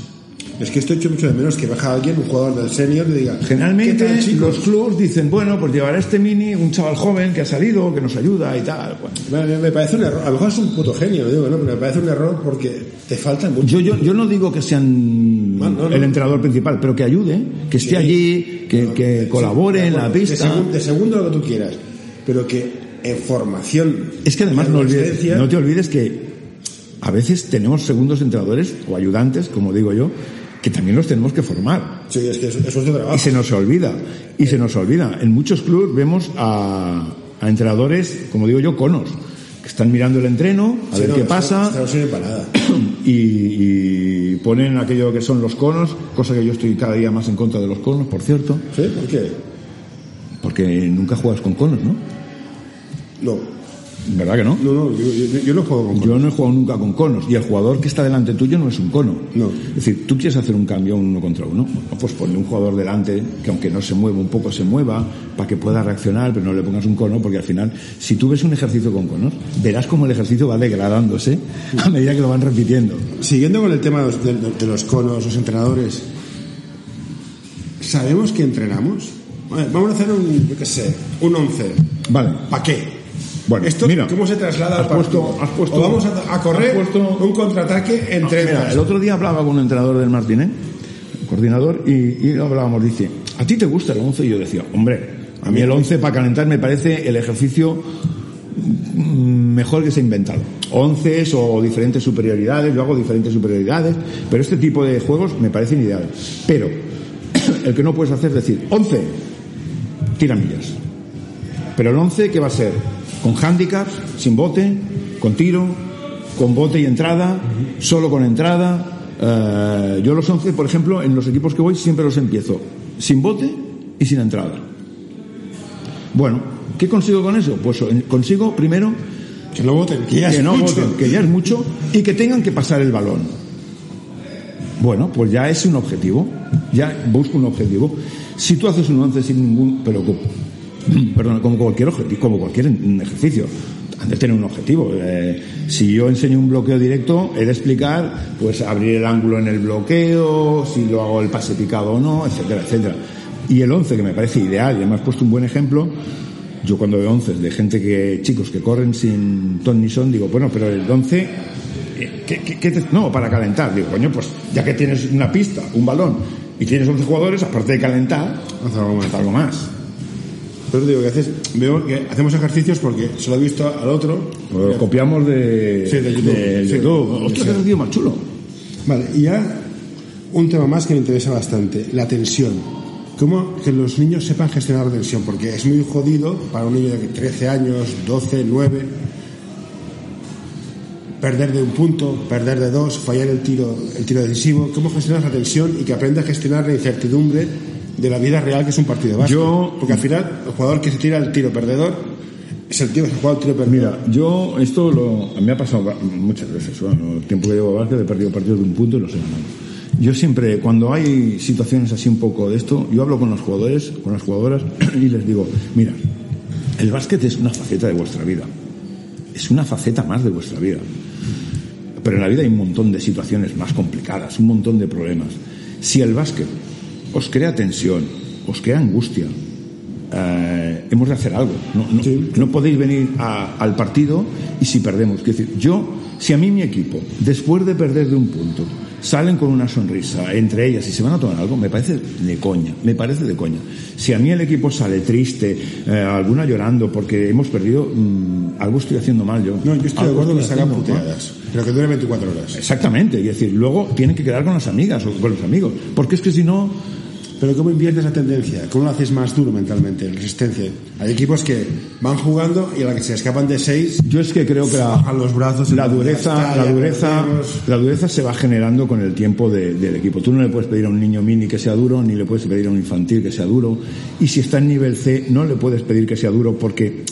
Es que esto echo mucho de menos que baja alguien, un jugador del senior, y diga, Generalmente los clubs dicen, bueno, pues llevará este mini un chaval joven que ha salido, que nos ayuda y tal. Bueno, Me, me parece un error. A lo mejor es un puto genio, digo, ¿no? pero me parece un error porque te falta mucho. yo, yo, yo no digo que sean No, no, no. el entrenador principal, pero que ayude, que esté Sí. allí, que, que colabore en la pista. De, segun- de segundo lo que tú quieras, pero que en formación. Es que además no, olvides- no te olvides que a veces tenemos segundos entrenadores o ayudantes, como digo yo, que también los tenemos que formar. Sí, es que eso, eso es de trabajo. Y se nos olvida. Y se nos olvida. En muchos clubes vemos a, a entrenadores, como digo yo, conos, que están mirando el entreno, a Sí, ver no, qué pasa, no y ponen aquello que son los conos, cosa que yo estoy cada día más en contra de los conos, por cierto, ¿Sí? ¿Por qué? porque nunca juegas con conos, ¿no? No. ¿Verdad que no? No, no, yo, yo- yo no juego con Yo no he jugado nunca con conos y el jugador que está delante tuyo no es un cono. No. Es decir, tú quieres hacer un cambio un uno contra uno, bueno, pues ponle un jugador delante que aunque no se mueva un poco se mueva para que pueda reaccionar, pero no le pongas un cono porque al final, si tú ves un ejercicio con conos, verás cómo el ejercicio va degradándose a medida que lo van repitiendo. Siguiendo con el tema de los, de- de los conos, los entrenadores, ¿sabemos que entrenamos? Vale, vamos a hacer un, yo qué sé, un 11. Vale. ¿Para qué? Bueno, ¿Esto mira, cómo se traslada al puesto- has puesto- o vamos a, a correr puesto- un contraataque entre Mira, el otro día hablaba con un entrenador del Martínez, coordinador, y, y hablábamos, dice, ¿a ti te gusta el 11? Y yo decía, hombre, a mí el 11 para calentar me parece el ejercicio mm, mejor que se ha inventado. 11 o diferentes superioridades, yo hago diferentes superioridades, pero este tipo de juegos me parecen ideales. Pero el que no puedes hacer es decir, 11, tiramillas. Pero el 11, ¿qué va a ser? Con handicaps, sin bote, con tiro, con bote y entrada, solo con entrada. Eh, yo los 11, por ejemplo, en los equipos que voy siempre los empiezo sin bote y sin entrada. Bueno, ¿qué consigo con eso? Pues eh, consigo primero Que no voten, que ya que es no mucho. voten, que ya es mucho, y que tengan que pasar el balón. Bueno, pues ya es un objetivo, ya busco un objetivo. Si tú haces un 11 sin ningún, pero perdón, como cualquier objetivo, como cualquier ejercicio, han de tener un objetivo. Eh, si yo enseño un bloqueo directo, he de explicar, pues abrir el ángulo en el bloqueo, si lo hago el pase picado o no, etcétera, etcétera. Y el 11, que me parece ideal, y además has puesto un buen ejemplo, yo cuando veo 11 de gente que, chicos que corren sin ton ni son, digo, bueno, pero el 11, eh, ¿qué, qué- qué te- no, para calentar, digo, coño, pues ya que tienes una pista, un balón, y tienes 11 jugadores, aparte de calentar, Haz algo más. haz algo más. Pero digo que haces, veo que hacemos ejercicios porque se lo he visto al otro. Pues lo copiamos de, Sí, de YouTube. de Sí. YouTube. Hostia, Sí. qué tío más chulo. Vale, y ya un tema más que me interesa bastante, la tensión. ¿Cómo que los niños sepan gestionar la tensión? Porque es muy jodido para un niño de 13 años, 12, 9, perder de un punto, perder de dos, fallar el tiro, el tiro decisivo. ¿Cómo gestionas la tensión y que aprenda a gestionar la incertidumbre de la vida real que es un partido de básquet? Yo- Porque al final, el jugador que se tira el tiro perdedor es el tío que se juega el tiro perdedor. Mira, yo esto lo, me ha pasado muchas veces. Bueno, el tiempo que llevo a básquet he perdido partidos de un punto y los he ganado. Yo siempre, cuando hay situaciones así un poco de esto, yo hablo con los jugadores, con las jugadoras y les digo, mira, el básquet es una faceta de vuestra vida. Es una faceta más de vuestra vida. Pero en la vida hay un montón de situaciones más complicadas, un montón de problemas. Si el básquet os crea tensión, os crea angustia, eh, hemos de hacer algo. No, no- no podéis venir a- al partido y si perdemos. Quiero decir, yo, si a mí mi equipo, después de perder de un punto, salen con una sonrisa entre ellas y se van a tomar algo, me parece de coña, me parece de coña. Si a mí el equipo sale triste, eh, alguna llorando porque hemos perdido, mm, algo estoy haciendo mal yo. No, yo estoy de acuerdo que se hagan mal. puteadas, pero que dure 24 horas. Exactamente, es decir, luego tienen que quedar con las amigas o con los amigos, porque es que si no, Pero ¿cómo inviertes la tendencia? ¿Cómo lo haces más duro mentalmente, en resistencia? Hay equipos que van jugando y a la que se escapan de seis, yo es que creo que la, bajan los brazos. la dureza, la dureza, la dureza se va generando con el tiempo de- del equipo. Tú no le puedes pedir a un niño mini que sea duro, ni le puedes pedir a un infantil que sea duro. Y si está en nivel C, no le puedes pedir que sea duro porque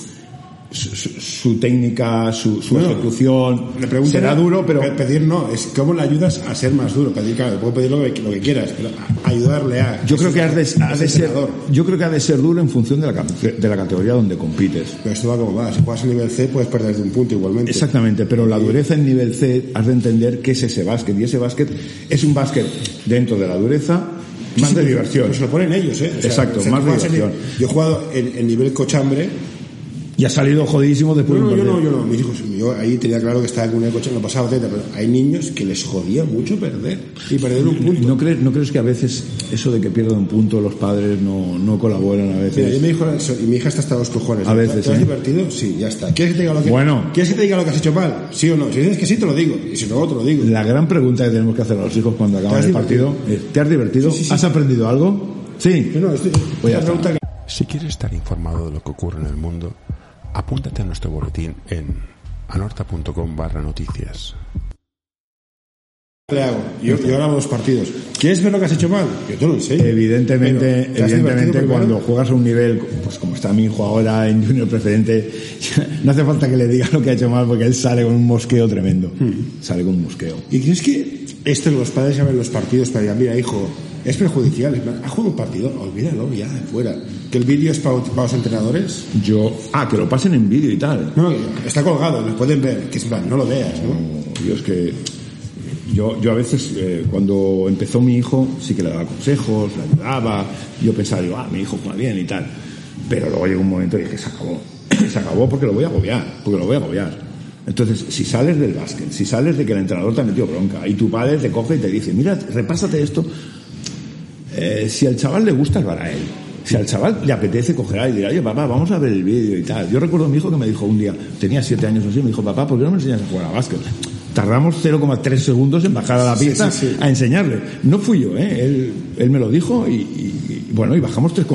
su, su- su técnica, su, su Bueno, ejecución Le pregunto será duro, pero pe- Pedir no, es cómo le ayudas a ser más duro. Pedir, claro, puedo pedir lo que, lo que quieras, pero ayudarle a. yo creo que has de, ser, yo creo que ha de ser duro en función de la, de la categoría donde compites. Pero esto va como va. Si juegas en nivel C, puedes perder de un punto igualmente. Exactamente, pero la dureza en nivel C has de entender qué es ese básquet. Y ese básquet es un básquet dentro de la dureza, más Sí, de sí, diversión. Pues se lo ponen ellos, ¿eh? Exacto, más de juegas en- diversión. yo he jugado en, en nivel cochambre. Y ha salido jodidísimo después No, no, de yo no, yo no. Mis hijos, yo ahí tenía claro que estaba en una coche, no pasaba etcétera, pero hay niños que les jodía mucho perder y perder un punto. ¿No crees, ¿No crees que a veces eso de que pierdan un punto los padres no, no colaboran a Mira, yo veces? me dijo eso, y mi hija está hasta los cojones. A veces, ¿Te has ¿eh? divertido? Sí, ya está. ¿Quieres que te diga lo que Bueno. ¿Quieres que te diga lo que has hecho mal? ¿Sí o no? Si dices que sí, te lo digo. Y si no, te lo digo. La gran pregunta que tenemos que hacer a los hijos cuando acaban el partido es, ¿te has divertido? Sí, sí, sí. ¿Has aprendido algo? Sí. No, estoy, Pues ya esta está. pregunta que- Si quieres estar informado de lo que ocurre en el mundo, apúntate a nuestro boletín en anorta.com barra noticias. le hago. Yo, yo grabo dos partidos. ¿Quieres ver lo que has hecho mal? Yo te lo enseño. Evidentemente, Pero, ¿te has evidentemente cuando juegas a un nivel, pues como está mi hijo ahora en Junior Preferente, no hace falta que le diga lo que ha hecho mal porque él sale con un mosqueo tremendo. Hmm. Sale con un mosqueo. ¿Y crees que esto los padres llaman los partidos para decir, mira, hijo, es perjudicial? ¿Ha jugado un partido? Olvídalo ya, fuera. ¿Que el vídeo es para, para los entrenadores? Yo, ah, que lo pasen en vídeo y tal. No, está colgado, lo pueden ver. Que es plan, no lo veas, ¿no? Yo es que yo, yo a veces eh, cuando empezó mi hijo sí que le daba consejos, le ayudaba, yo pensaba, digo, ah, mi hijo juega bien y tal. Pero luego llegó un momento y dije, se acabó. se acabó porque lo voy a agobiar, porque lo voy a agobiar. Entonces, si sales del básquet, si sales de que el entrenador te ha metido bronca y tu padre te coge y te dice, mira, repásate esto, eh, si al chaval le gusta, lo hará él. Si al chaval le apetece, cogerá y dirá, oye, papá, vamos a ver el vídeo y tal. Yo recuerdo a mi hijo que me dijo un día, tenía siete años o así, me dijo, papá, ¿por qué no me enseñas a jugar a básquet? Tardamos 0,3 segundos en bajar a la pista sí, sí. a enseñarle. No fui yo, ¿eh? Él, él me lo dijo y, y- y, bueno, y bajamos 3,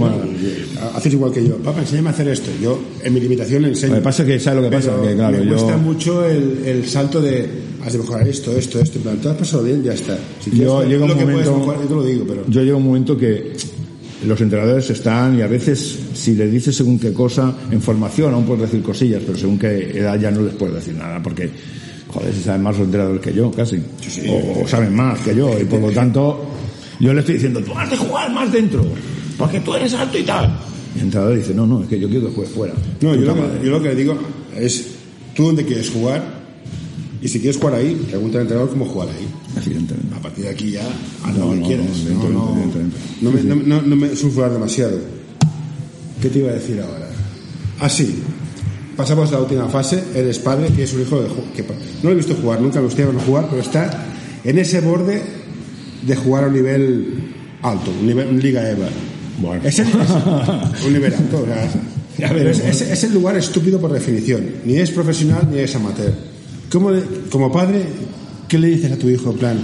Haces igual que yo. Papá, enséñame a hacer esto. Yo, en mi limitación, le enseño. Que pasa es que, ¿sabes lo que pasa? Pero Que, claro, me yo- cuesta mucho el, el salto de has de mejorar esto, esto, esto. En plan, tú has pasado bien, ya está. Si quieres Yo ver llega un momento- mejorar, yo te lo digo, pero. Yo llega un momento que los entrenadores están y a veces si les dices según qué cosa, en formación aún puedes decir cosillas, pero según qué edad ya no les puedes decir nada, porque, joder, si saben más los entrenadores que yo, casi. sí. O, o saben más que yo, y por lo tanto, yo le estoy diciendo, tú has de jugar más dentro, porque tú eres alto y tal. Y el entrenador dice, no, no, es que yo quiero que juegues fuera. No, yo lo, que, yo lo que le digo es, tú dónde quieres jugar, y si quieres jugar ahí, pregunta al entrenador cómo jugar ahí. Evidentemente. A partir de aquí ya, haz No, lo que no, quieras. no, No, no, me, no, no- me sulfurar demasiado. ¿Qué te iba a decir ahora? Así, pasamos a la última fase. Eres padre, tienes un hijo de que no lo he visto jugar, nunca me gustaría jugar, pero está en ese borde de jugar a un nivel alto, un nivel un Liga EVA. Bueno. Es, el- es un nivel alto. o sea, es, es- es el lugar estúpido por definición. Ni es profesional ni es amateur. ¿Cómo le- como padre, ¿qué le dices a tu hijo en plan?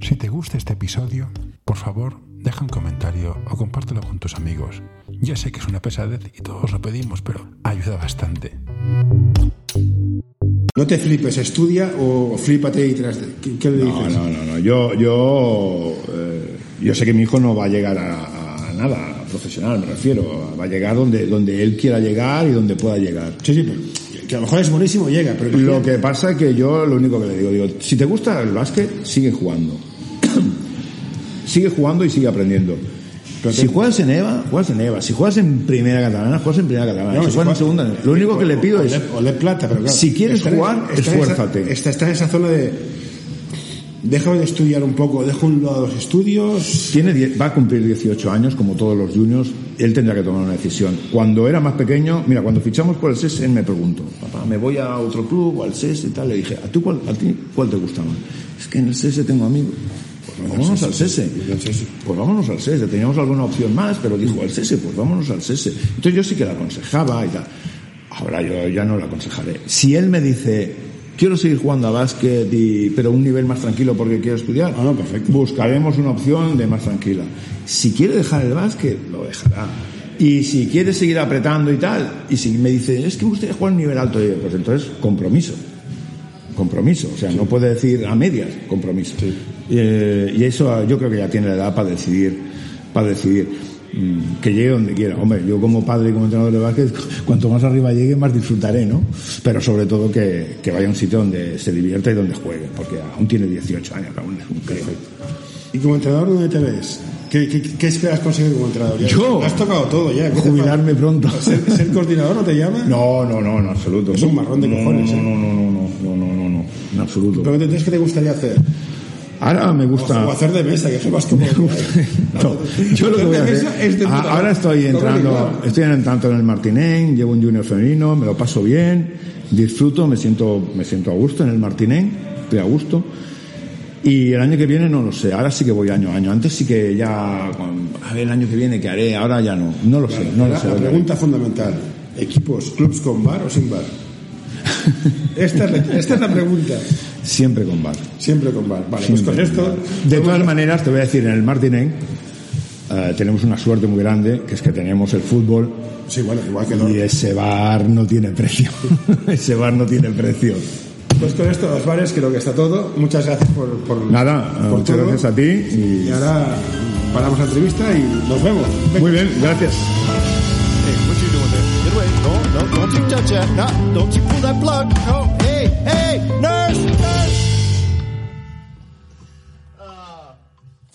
Si te gusta este episodio, por favor, deja un comentario o compártelo con tus amigos. Ya sé que es una pesadez y todos lo pedimos, pero ayuda bastante. No te flipes, estudia o flípate y tras. ¿Qué, qué le No, dices? no, no, no. Yo, yo, eh, yo sé que mi hijo no va a llegar a, nada profesional, me refiero. Va a llegar donde, donde él quiera llegar y donde pueda llegar. Sí, sí, pero que a lo mejor es buenísimo llega, pero Lo que pasa es que yo lo único que le digo, digo, si te gusta el básquet, sigue jugando. sigue jugando y sigue aprendiendo. si juegas en EVA, juegas en EVA. Si juegas en Primera Catalana, juegas en Primera Catalana. No, si si juegas en Segunda, lo único que le pido o es... le- o le plata, pero claro, Si quieres jugar, esfuérzate. Está, está en esa zona de. Dejo de estudiar un poco, dejo un lado los estudios. Tiene, va a cumplir 18 años, como todos los juniors, él tendrá que tomar una decisión. Cuando era más pequeño, mira, cuando fichamos por el SES, él me preguntó, papá, ¿me voy a otro club o al SES y tal? Le dije, ¿a, tú cuál, a ti cuál te gusta más? Es que en el SES tengo amigos. Pues vámonos al SES. Pues vámonos al SES. Teníamos alguna opción más, pero dijo, al SES, pues vámonos al SES. Entonces yo sí que la aconsejaba y tal. Ahora yo ya no la aconsejaré. Si él me dice, quiero seguir jugando a básquet, y, pero a un nivel más tranquilo porque quiero estudiar, Ah, no, perfecto. buscaremos una opción de más tranquila. Si quiere dejar el básquet, lo dejará. Y si quiere seguir apretando y tal, y si me dice, es que me gustaría jugar a un nivel alto, digo, pues entonces compromiso. Compromiso, o sea, no puede decir a medias, compromiso. Eh, y eso yo creo que ya tiene la edad para decidir, para decidir que llegue donde quiera. Hombre, yo como padre y como entrenador de básquet, cuanto más arriba llegue, más disfrutaré, ¿no? Pero sobre todo que, que vaya a un sitio donde se divierta y donde juegue, porque aún tiene 18 años, aún es un crío. ¿Y como entrenador dónde te ves? ¿Qué, qué, qué esperas conseguir como entrenador? Ya- Yo. Has tocado todo ya. ¿qué te Jubilarme pronto. ¿Ser, ser coordinador no te llama? No, no, no, en absoluto. Es un marrón de No, cojones, No, ¿eh? no, no, no, no, no, no, no, no, en absoluto. Pero ¿qué te gustaría hacer? Ahora me gusta. O hacer de mesa, que eso más como... No, yo lo que voy a hacer. Es ahora estoy entrando, estoy entrando en el Martinén, llevo un junior femenino, me lo paso bien, disfruto, me siento, me siento a gusto en el Martinén, estoy a gusto. Y el año que viene no lo sé, ahora sí que voy año a año. Antes sí que ya, a ver el año que viene qué haré, ahora ya no, no lo sé, no lo la, sé. la pregunta fundamental. ¿Equipos, clubs con bar o sin bar? Esta es la, esta es la pregunta. Siempre con bar. Siempre con bar. Vale, pues con esto... bar. De todas maneras, te voy a decir, en el Martinén eh, tenemos una suerte muy grande, que es que tenemos el fútbol Sí, bueno, igual que no. y ese bar no tiene precio. ese bar no tiene precio. Pues con esto, los bares, creo que está todo. Muchas gracias por. por Nada, por muchas todo. gracias a ti. Y... Y ahora paramos la entrevista y nos vemos. Venga. Muy bien, gracias. Hey,